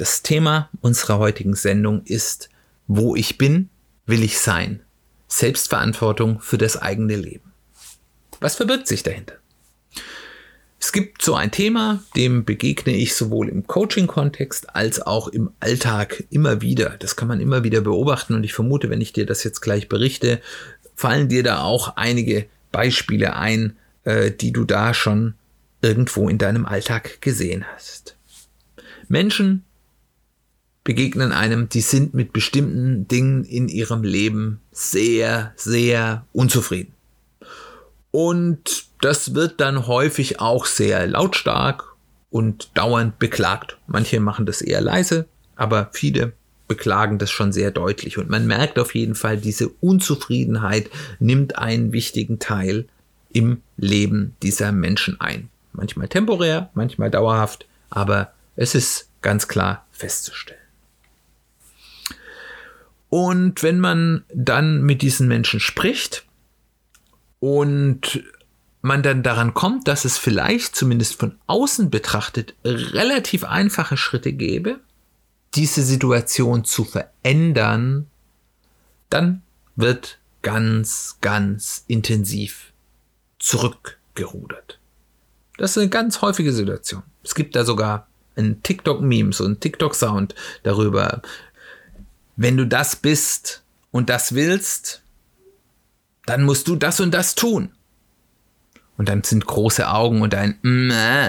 Das Thema unserer heutigen Sendung ist, wo ich bin, will ich sein. Selbstverantwortung für das eigene Leben. Was verbirgt sich dahinter? Es gibt so ein Thema, dem begegne ich sowohl im Coaching-Kontext als auch im Alltag immer wieder. Das kann man immer wieder beobachten und ich vermute, wenn ich dir das jetzt gleich berichte, fallen dir da auch einige Beispiele ein, äh, die du da schon irgendwo in deinem Alltag gesehen hast. Menschen begegnen einem, die sind mit bestimmten Dingen in ihrem Leben sehr, sehr unzufrieden. Und das wird dann häufig auch sehr lautstark und dauernd beklagt. Manche machen das eher leise, aber viele beklagen das schon sehr deutlich. Und man merkt auf jeden Fall, diese Unzufriedenheit nimmt einen wichtigen Teil im Leben dieser Menschen ein. Manchmal temporär, manchmal dauerhaft, aber es ist ganz klar festzustellen. Und wenn man dann mit diesen Menschen spricht und man dann daran kommt, dass es vielleicht zumindest von außen betrachtet relativ einfache Schritte gäbe, diese Situation zu verändern, dann wird ganz, ganz intensiv zurückgerudert. Das ist eine ganz häufige Situation. Es gibt da sogar ein TikTok-Meme, so ein TikTok-Sound darüber, wenn du das bist und das willst, dann musst du das und das tun. Und dann sind große Augen und ein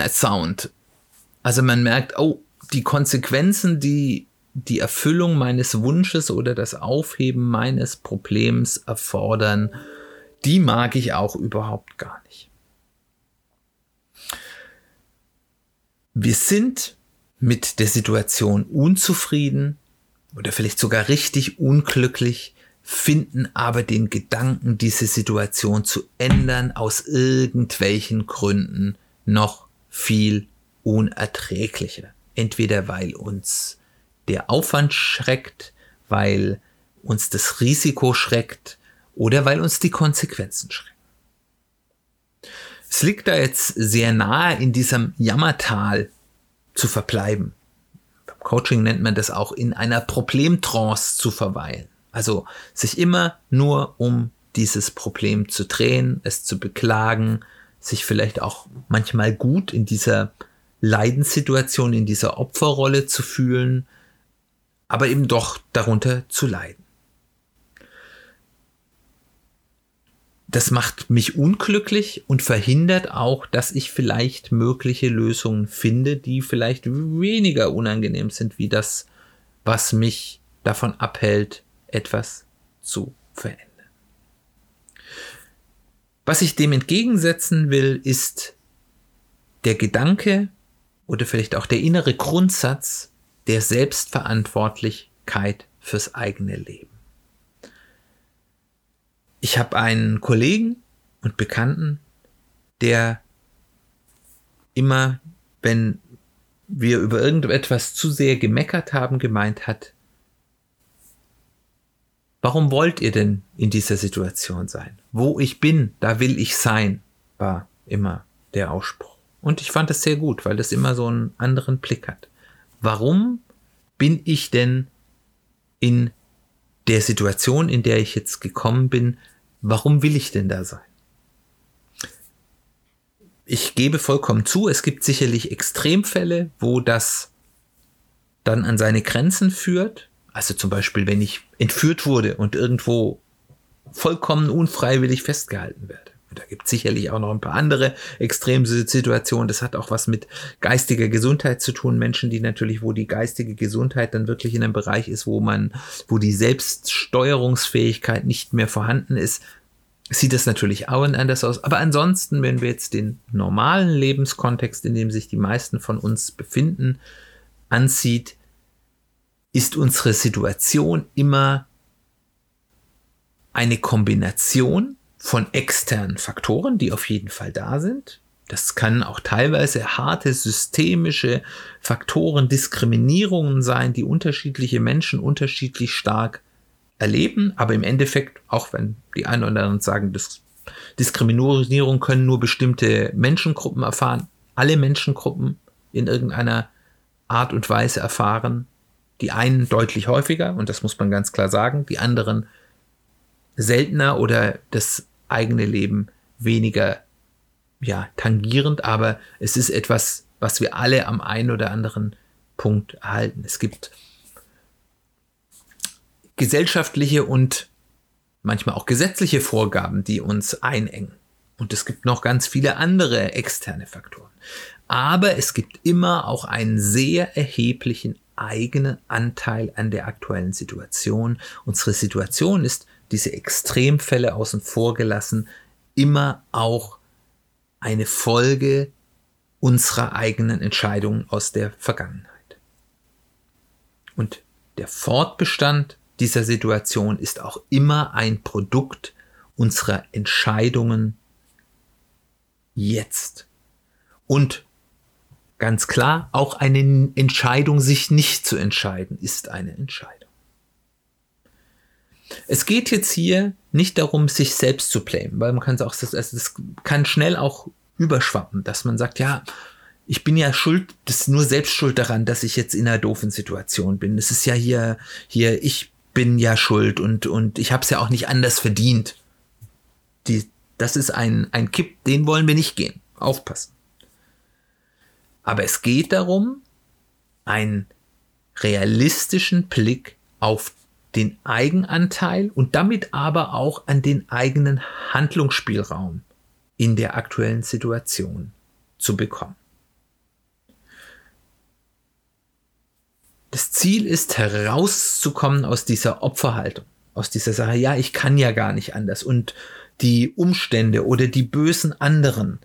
Sound. Also man merkt, oh, die Konsequenzen, die die Erfüllung meines Wunsches oder das Aufheben meines Problems erfordern, die mag ich auch überhaupt gar nicht. Wir sind mit der Situation unzufrieden, oder vielleicht sogar richtig unglücklich, finden aber den Gedanken, diese Situation zu ändern, aus irgendwelchen Gründen noch viel unerträglicher. Entweder weil uns der Aufwand schreckt, weil uns das Risiko schreckt oder weil uns die Konsequenzen schrecken. Es liegt da jetzt sehr nahe, in diesem Jammertal zu verbleiben. Coaching nennt man das auch, in einer Problemtrance zu verweilen. Also sich immer nur um dieses Problem zu drehen, es zu beklagen, sich vielleicht auch manchmal gut in dieser Leidenssituation, in dieser Opferrolle zu fühlen, aber eben doch darunter zu leiden. Das macht mich unglücklich und verhindert auch, dass ich vielleicht mögliche Lösungen finde, die vielleicht weniger unangenehm sind, wie das, was mich davon abhält, etwas zu verändern. Was ich dem entgegensetzen will, ist der Gedanke oder vielleicht auch der innere Grundsatz der Selbstverantwortlichkeit fürs eigene Leben. Ich habe einen Kollegen und Bekannten, der immer, wenn wir über irgendetwas zu sehr gemeckert haben, gemeint hat, warum wollt ihr denn in dieser Situation sein? Wo ich bin, da will ich sein, war immer der Ausspruch. Und ich fand es sehr gut, weil das immer so einen anderen Blick hat. Warum bin ich denn in der Situation, in der ich jetzt gekommen bin, warum will ich denn da sein? Ich gebe vollkommen zu, es gibt sicherlich Extremfälle, wo das dann an seine Grenzen führt. Also zum Beispiel, wenn ich entführt wurde und irgendwo vollkommen unfreiwillig festgehalten werde. Da gibt es sicherlich auch noch ein paar andere extreme Situationen. Das hat auch was mit geistiger Gesundheit zu tun. Menschen, die natürlich, wo die geistige Gesundheit dann wirklich in einem Bereich ist, wo man, wo die Selbststeuerungsfähigkeit nicht mehr vorhanden ist, sieht das natürlich auch anders aus. Aber ansonsten, wenn wir jetzt den normalen Lebenskontext, in dem sich die meisten von uns befinden, ansieht, ist unsere Situation immer eine Kombination von externen Faktoren, die auf jeden Fall da sind. Das kann auch teilweise harte systemische Faktoren, Diskriminierungen sein, die unterschiedliche Menschen unterschiedlich stark erleben. Aber im Endeffekt, auch wenn die einen oder anderen sagen, das Diskriminierung können nur bestimmte Menschengruppen erfahren, alle Menschengruppen in irgendeiner Art und Weise erfahren. Die einen deutlich häufiger, und das muss man ganz klar sagen, die anderen seltener oder das eigene Leben weniger ja, tangierend, aber es ist etwas, was wir alle am einen oder anderen Punkt erhalten. Es gibt gesellschaftliche und manchmal auch gesetzliche Vorgaben, die uns einengen. Und es gibt noch ganz viele andere externe Faktoren. Aber es gibt immer auch einen sehr erheblichen eigenen Anteil an der aktuellen Situation. Unsere Situation ist diese Extremfälle außen vor gelassen, immer auch eine Folge unserer eigenen Entscheidungen aus der Vergangenheit. Und der Fortbestand dieser Situation ist auch immer ein Produkt unserer Entscheidungen jetzt. Und ganz klar, auch eine Entscheidung, sich nicht zu entscheiden, ist eine Entscheidung. Es geht jetzt hier nicht darum, sich selbst zu blamen, weil man kann es auch, also das kann schnell auch überschwappen, dass man sagt, ja, ich bin ja schuld, das ist nur selbst schuld daran, dass ich jetzt in einer doofen Situation bin. Es ist ja hier, hier, ich bin ja schuld und, und ich habe es ja auch nicht anders verdient. Die, das ist ein, ein Kipp, den wollen wir nicht gehen. Aufpassen. Aber es geht darum, einen realistischen Blick auf den Eigenanteil und damit aber auch an den eigenen Handlungsspielraum in der aktuellen Situation zu bekommen. Das Ziel ist herauszukommen aus dieser Opferhaltung, aus dieser Sache, ja, ich kann ja gar nicht anders und die Umstände oder die bösen anderen.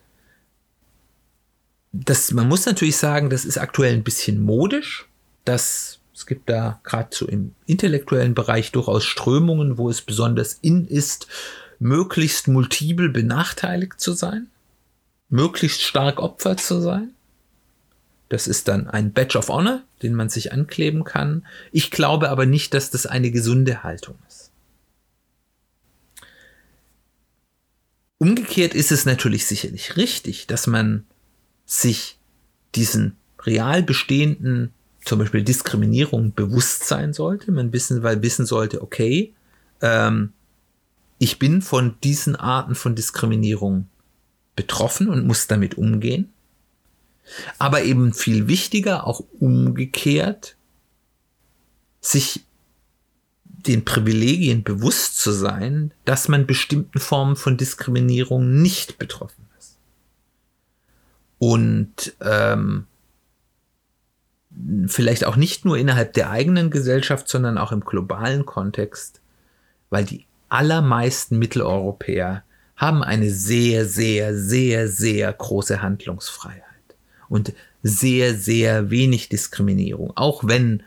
Das, man muss natürlich sagen, das ist aktuell ein bisschen modisch, dass es gibt da gerade so im intellektuellen Bereich durchaus Strömungen, wo es besonders in ist, möglichst multiple benachteiligt zu sein, möglichst stark Opfer zu sein. Das ist dann ein Badge of Honor, den man sich ankleben kann. Ich glaube aber nicht, dass das eine gesunde Haltung ist. Umgekehrt ist es natürlich sicherlich richtig, dass man sich diesen real bestehenden zum Beispiel Diskriminierung bewusst sein sollte. Man wissen, weil wissen sollte, okay, ähm, ich bin von diesen Arten von Diskriminierung betroffen und muss damit umgehen. Aber eben viel wichtiger, auch umgekehrt, sich den Privilegien bewusst zu sein, dass man bestimmten Formen von Diskriminierung nicht betroffen ist. Und ähm, vielleicht auch nicht nur innerhalb der eigenen Gesellschaft, sondern auch im globalen Kontext, weil die allermeisten Mitteleuropäer haben eine sehr, sehr, sehr, sehr große Handlungsfreiheit und sehr, sehr wenig Diskriminierung, auch wenn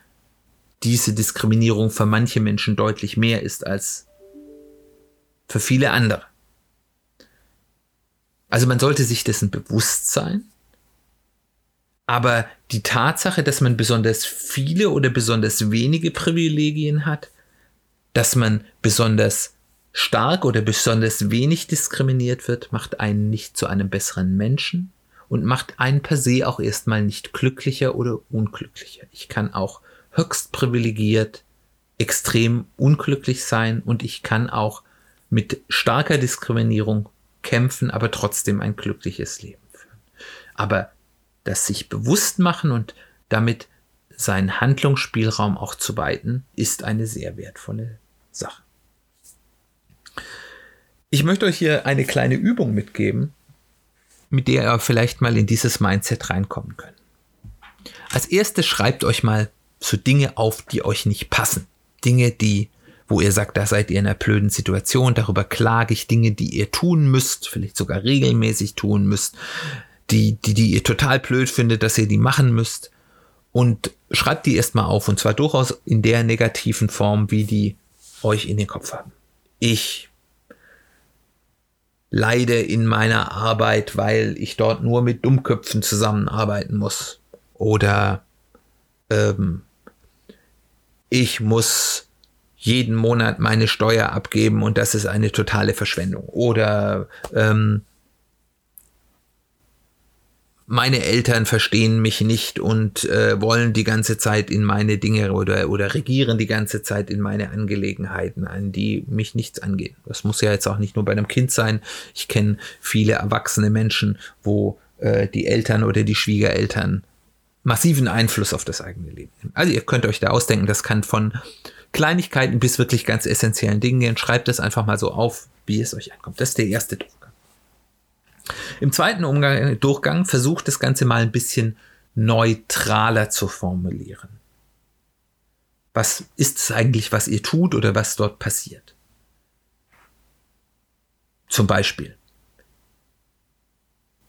diese Diskriminierung für manche Menschen deutlich mehr ist als für viele andere. Also man sollte sich dessen bewusst sein aber die Tatsache, dass man besonders viele oder besonders wenige Privilegien hat, dass man besonders stark oder besonders wenig diskriminiert wird, macht einen nicht zu einem besseren Menschen und macht einen per se auch erstmal nicht glücklicher oder unglücklicher. Ich kann auch höchst privilegiert extrem unglücklich sein und ich kann auch mit starker Diskriminierung kämpfen, aber trotzdem ein glückliches Leben führen. Aber das sich bewusst machen und damit seinen Handlungsspielraum auch zu weiten, ist eine sehr wertvolle Sache. Ich möchte euch hier eine kleine Übung mitgeben, mit der ihr vielleicht mal in dieses Mindset reinkommen könnt. Als erstes schreibt euch mal so Dinge auf, die euch nicht passen. Dinge, die, wo ihr sagt, da seid ihr in einer blöden Situation, darüber klage ich, Dinge, die ihr tun müsst, vielleicht sogar regelmäßig tun müsst, die, die, die ihr total blöd findet, dass ihr die machen müsst. Und schreibt die erstmal auf und zwar durchaus in der negativen Form, wie die euch in den Kopf haben. Ich leide in meiner Arbeit, weil ich dort nur mit Dummköpfen zusammenarbeiten muss. Oder ähm, ich muss jeden Monat meine Steuer abgeben und das ist eine totale Verschwendung. Oder ähm, meine Eltern verstehen mich nicht und äh, wollen die ganze Zeit in meine Dinge oder, oder regieren die ganze Zeit in meine Angelegenheiten an, die mich nichts angehen. Das muss ja jetzt auch nicht nur bei einem Kind sein. Ich kenne viele erwachsene Menschen, wo äh, die Eltern oder die Schwiegereltern massiven Einfluss auf das eigene Leben nehmen. Also ihr könnt euch da ausdenken, das kann von Kleinigkeiten bis wirklich ganz essentiellen Dingen gehen. Schreibt es einfach mal so auf, wie es euch ankommt. Das ist der erste Druck. Im zweiten Umgang, Durchgang versucht das Ganze mal ein bisschen neutraler zu formulieren. Was ist es eigentlich, was ihr tut oder was dort passiert? Zum Beispiel,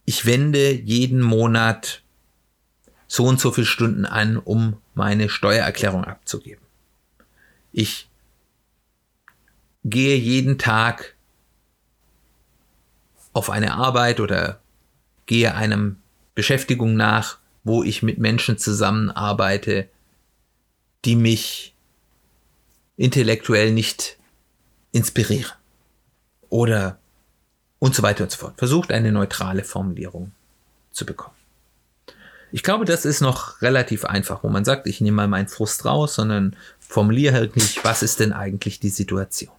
ich wende jeden Monat so und so viele Stunden an, um meine Steuererklärung abzugeben. Ich gehe jeden Tag auf eine Arbeit oder gehe einem Beschäftigung nach, wo ich mit Menschen zusammenarbeite, die mich intellektuell nicht inspirieren. Oder und so weiter und so fort. Versucht eine neutrale Formulierung zu bekommen. Ich glaube, das ist noch relativ einfach, wo man sagt, ich nehme mal meinen Frust raus, sondern formuliere halt nicht, was ist denn eigentlich die Situation.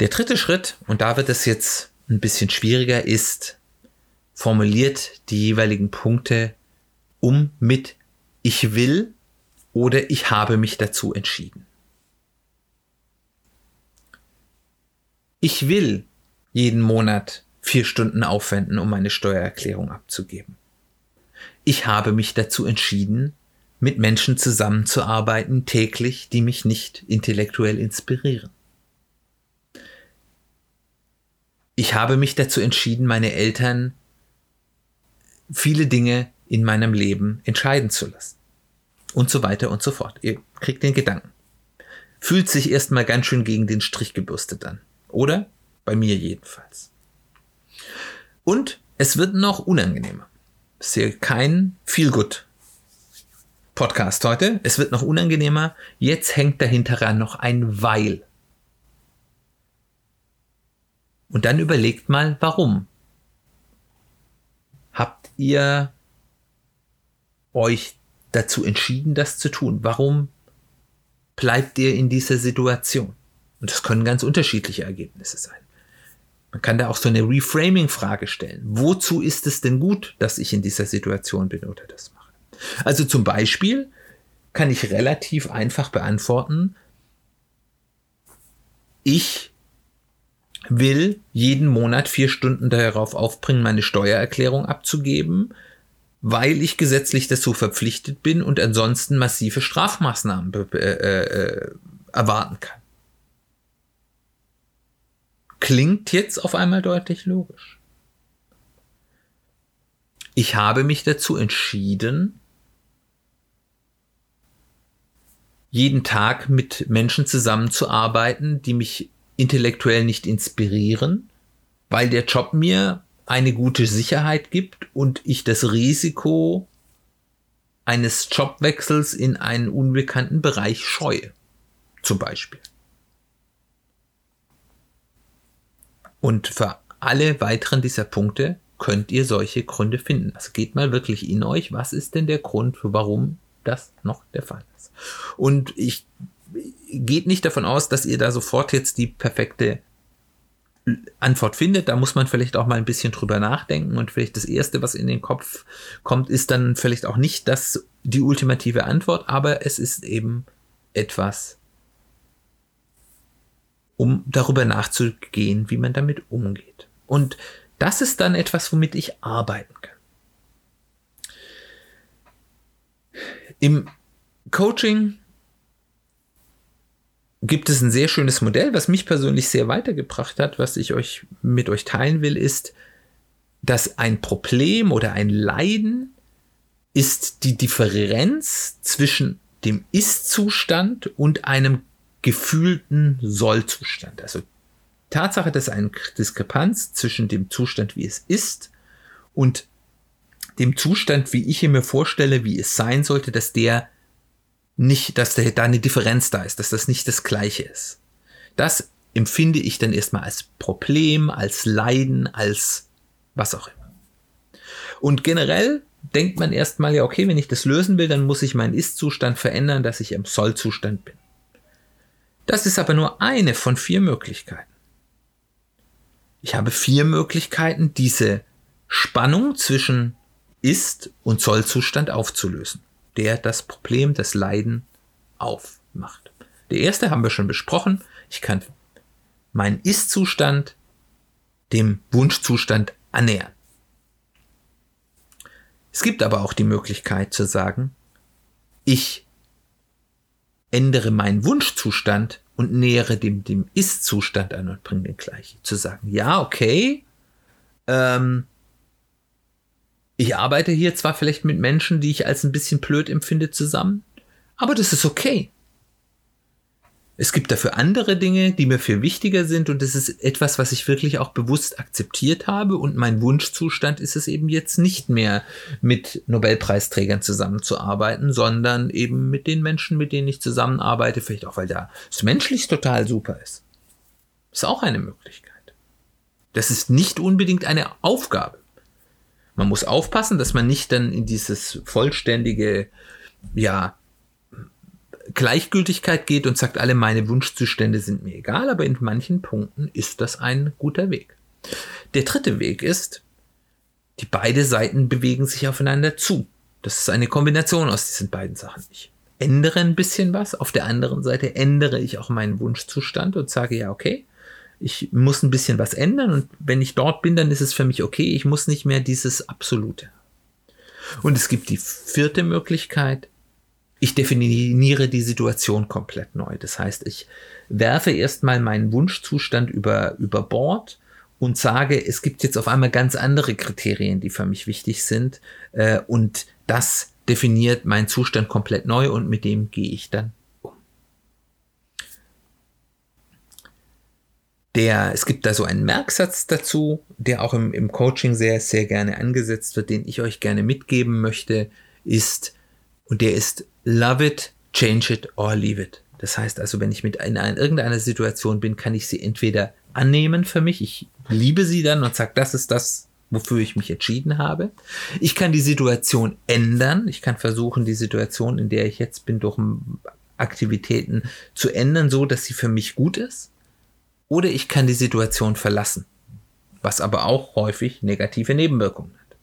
Der dritte Schritt, und da wird es jetzt ein bisschen schwieriger, ist, formuliert die jeweiligen Punkte um mit ich will oder ich habe mich dazu entschieden. Ich will jeden Monat vier Stunden aufwenden, um meine Steuererklärung abzugeben. Ich habe mich dazu entschieden, mit Menschen zusammenzuarbeiten täglich, die mich nicht intellektuell inspirieren. Ich habe mich dazu entschieden, meine Eltern viele Dinge in meinem Leben entscheiden zu lassen. Und so weiter und so fort. Ihr kriegt den Gedanken. Fühlt sich erstmal ganz schön gegen den Strich gebürstet an. Oder? Bei mir jedenfalls. Und es wird noch unangenehmer. Ist hier kein Feelgood Podcast heute. Es wird noch unangenehmer. Jetzt hängt dahinter noch ein Weil. Und dann überlegt mal, warum. Habt ihr euch dazu entschieden, das zu tun? Warum bleibt ihr in dieser Situation? Und das können ganz unterschiedliche Ergebnisse sein. Man kann da auch so eine Reframing-Frage stellen. Wozu ist es denn gut, dass ich in dieser Situation bin oder das mache? Also zum Beispiel kann ich relativ einfach beantworten, ich will jeden Monat vier Stunden darauf aufbringen, meine Steuererklärung abzugeben, weil ich gesetzlich dazu verpflichtet bin und ansonsten massive Strafmaßnahmen äh, äh, erwarten kann. Klingt jetzt auf einmal deutlich logisch. Ich habe mich dazu entschieden, jeden Tag mit Menschen zusammenzuarbeiten, die mich intellektuell nicht inspirieren, weil der Job mir eine gute Sicherheit gibt und ich das Risiko eines Jobwechsels in einen unbekannten Bereich scheue. Zum Beispiel. Und für alle weiteren dieser Punkte könnt ihr solche Gründe finden. Also geht mal wirklich in euch, was ist denn der Grund, warum das noch der Fall ist. Und ich geht nicht davon aus, dass ihr da sofort jetzt die perfekte Antwort findet. Da muss man vielleicht auch mal ein bisschen drüber nachdenken und vielleicht das erste, was in den Kopf kommt, ist dann vielleicht auch nicht das die ultimative Antwort, aber es ist eben etwas, um darüber nachzugehen, wie man damit umgeht. Und das ist dann etwas, womit ich arbeiten kann. Im Coaching gibt es ein sehr schönes Modell, was mich persönlich sehr weitergebracht hat, was ich euch mit euch teilen will, ist, dass ein Problem oder ein Leiden ist die Differenz zwischen dem Ist-Zustand und einem gefühlten Soll-Zustand. Also Tatsache, dass eine Diskrepanz zwischen dem Zustand, wie es ist, und dem Zustand, wie ich mir vorstelle, wie es sein sollte, dass der nicht, dass da eine Differenz da ist, dass das nicht das Gleiche ist. Das empfinde ich dann erstmal als Problem, als Leiden, als was auch immer. Und generell denkt man erstmal, ja, okay, wenn ich das lösen will, dann muss ich meinen Ist-Zustand verändern, dass ich im Soll-Zustand bin. Das ist aber nur eine von vier Möglichkeiten. Ich habe vier Möglichkeiten, diese Spannung zwischen Ist- und Soll-Zustand aufzulösen, der das Problem, das Leiden aufmacht. Der erste haben wir schon besprochen. Ich kann meinen Ist-Zustand dem Wunschzustand annähern. Es gibt aber auch die Möglichkeit zu sagen, ich ändere meinen Wunschzustand und nähere dem, dem Ist-Zustand an und bringe den gleichen. Zu sagen, ja, okay, ähm, ich arbeite hier zwar vielleicht mit Menschen, die ich als ein bisschen blöd empfinde, zusammen, aber das ist okay. Es gibt dafür andere Dinge, die mir viel wichtiger sind und das ist etwas, was ich wirklich auch bewusst akzeptiert habe und mein Wunschzustand ist es eben jetzt nicht mehr mit Nobelpreisträgern zusammenzuarbeiten, sondern eben mit den Menschen, mit denen ich zusammenarbeite, vielleicht auch, weil da es menschlich total super ist. Ist auch eine Möglichkeit. Das ist nicht unbedingt eine Aufgabe. Man muss aufpassen, dass man nicht dann in dieses vollständige, ja, Gleichgültigkeit geht und sagt, alle meine Wunschzustände sind mir egal, aber in manchen Punkten ist das ein guter Weg. Der dritte Weg ist, die beide Seiten bewegen sich aufeinander zu. Das ist eine Kombination aus diesen beiden Sachen. Ich ändere ein bisschen was, auf der anderen Seite ändere ich auch meinen Wunschzustand und sage, ja, okay, ich muss ein bisschen was ändern und wenn ich dort bin, dann ist es für mich okay, ich muss nicht mehr dieses Absolute. Und es gibt die vierte Möglichkeit, ich definiere die Situation komplett neu. Das heißt, ich werfe erstmal meinen Wunschzustand über, über Bord und sage, es gibt jetzt auf einmal ganz andere Kriterien, die für mich wichtig sind. Äh, und das definiert meinen Zustand komplett neu und mit dem gehe ich dann Der, es gibt da so einen Merksatz dazu, der auch im, im Coaching sehr, sehr gerne angesetzt wird, den ich euch gerne mitgeben möchte, ist, und der ist love it, change it or leave it. Das heißt also, wenn ich mit in, in irgendeiner Situation bin, kann ich sie entweder annehmen für mich, ich liebe sie dann und sage, das ist das, wofür ich mich entschieden habe. Ich kann die Situation ändern. Ich kann versuchen, die Situation, in der ich jetzt bin, durch Aktivitäten zu ändern, so dass sie für mich gut ist. Oder ich kann die Situation verlassen, was aber auch häufig negative Nebenwirkungen hat.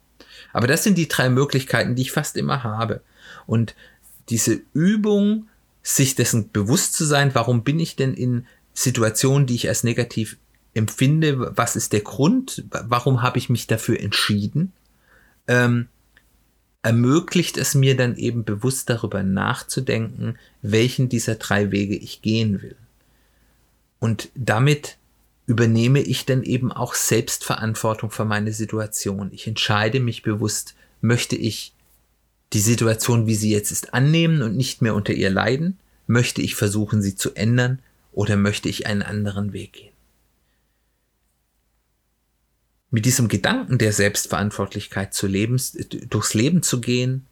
Aber das sind die drei Möglichkeiten, die ich fast immer habe. Und diese Übung, sich dessen bewusst zu sein, warum bin ich denn in Situationen, die ich als negativ empfinde, was ist der Grund, warum habe ich mich dafür entschieden, ähm, ermöglicht es mir dann eben bewusst darüber nachzudenken, welchen dieser drei Wege ich gehen will. Und damit übernehme ich dann eben auch Selbstverantwortung für meine Situation. Ich entscheide mich bewusst, möchte ich die Situation, wie sie jetzt ist, annehmen und nicht mehr unter ihr leiden? Möchte ich versuchen, sie zu ändern oder möchte ich einen anderen Weg gehen? Mit diesem Gedanken der Selbstverantwortlichkeit zu leben, durchs Leben zu gehen,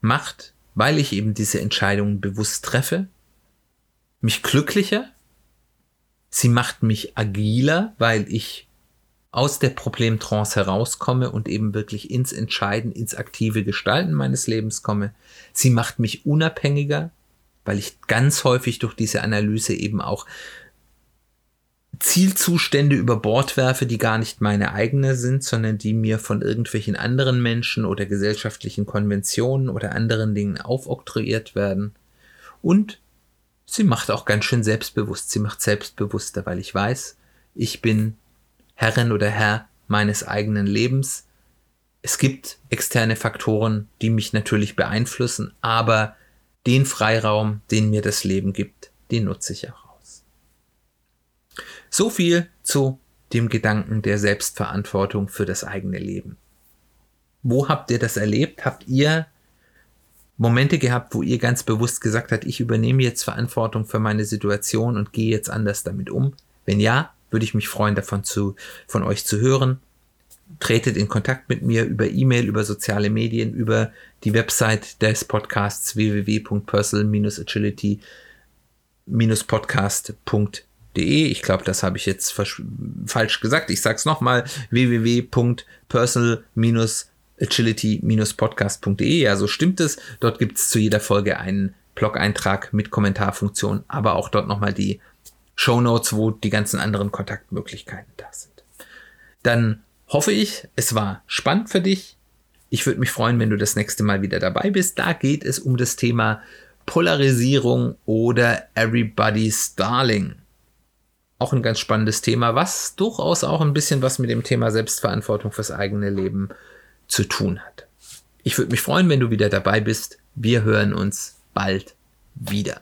macht, weil ich eben diese Entscheidungen bewusst treffe, mich glücklicher, sie macht mich agiler, weil ich aus der Problemtrance herauskomme und eben wirklich ins Entscheiden, ins aktive Gestalten meines Lebens komme. Sie macht mich unabhängiger, weil ich ganz häufig durch diese Analyse eben auch Zielzustände über Bord werfe, die gar nicht meine eigene sind, sondern die mir von irgendwelchen anderen Menschen oder gesellschaftlichen Konventionen oder anderen Dingen aufoktroyiert werden. Und sie macht auch ganz schön selbstbewusst. Sie macht selbstbewusster, weil ich weiß, ich bin Herrin oder Herr meines eigenen Lebens. Es gibt externe Faktoren, die mich natürlich beeinflussen, aber den Freiraum, den mir das Leben gibt, den nutze ich auch aus. So viel zu dem Gedanken der Selbstverantwortung für das eigene Leben. Wo habt ihr das erlebt? Habt ihr Momente gehabt, wo ihr ganz bewusst gesagt habt, ich übernehme jetzt Verantwortung für meine Situation und gehe jetzt anders damit um? Wenn ja, würde ich mich freuen, davon zu, von euch zu hören. Tretet in Kontakt mit mir über E-Mail, über soziale Medien, über die Website des Podcasts www.personal-agility-podcast.de. Ich glaube, das habe ich jetzt falsch gesagt. Ich sage es nochmal, www.personal-agility agility-podcast.de. Ja, so stimmt es. Dort gibt es zu jeder Folge einen Blog-Eintrag mit Kommentarfunktion, aber auch dort nochmal die Show Notes, wo die ganzen anderen Kontaktmöglichkeiten da sind. Dann hoffe ich, es war spannend für dich. Ich würde mich freuen, wenn du das nächste Mal wieder dabei bist. Da geht es um das Thema Polarisierung oder Everybody's Darling. Auch ein ganz spannendes Thema, was durchaus auch ein bisschen was mit dem Thema Selbstverantwortung fürs eigene Leben zu tun hat. Ich würde mich freuen, wenn du wieder dabei bist. Wir hören uns bald wieder.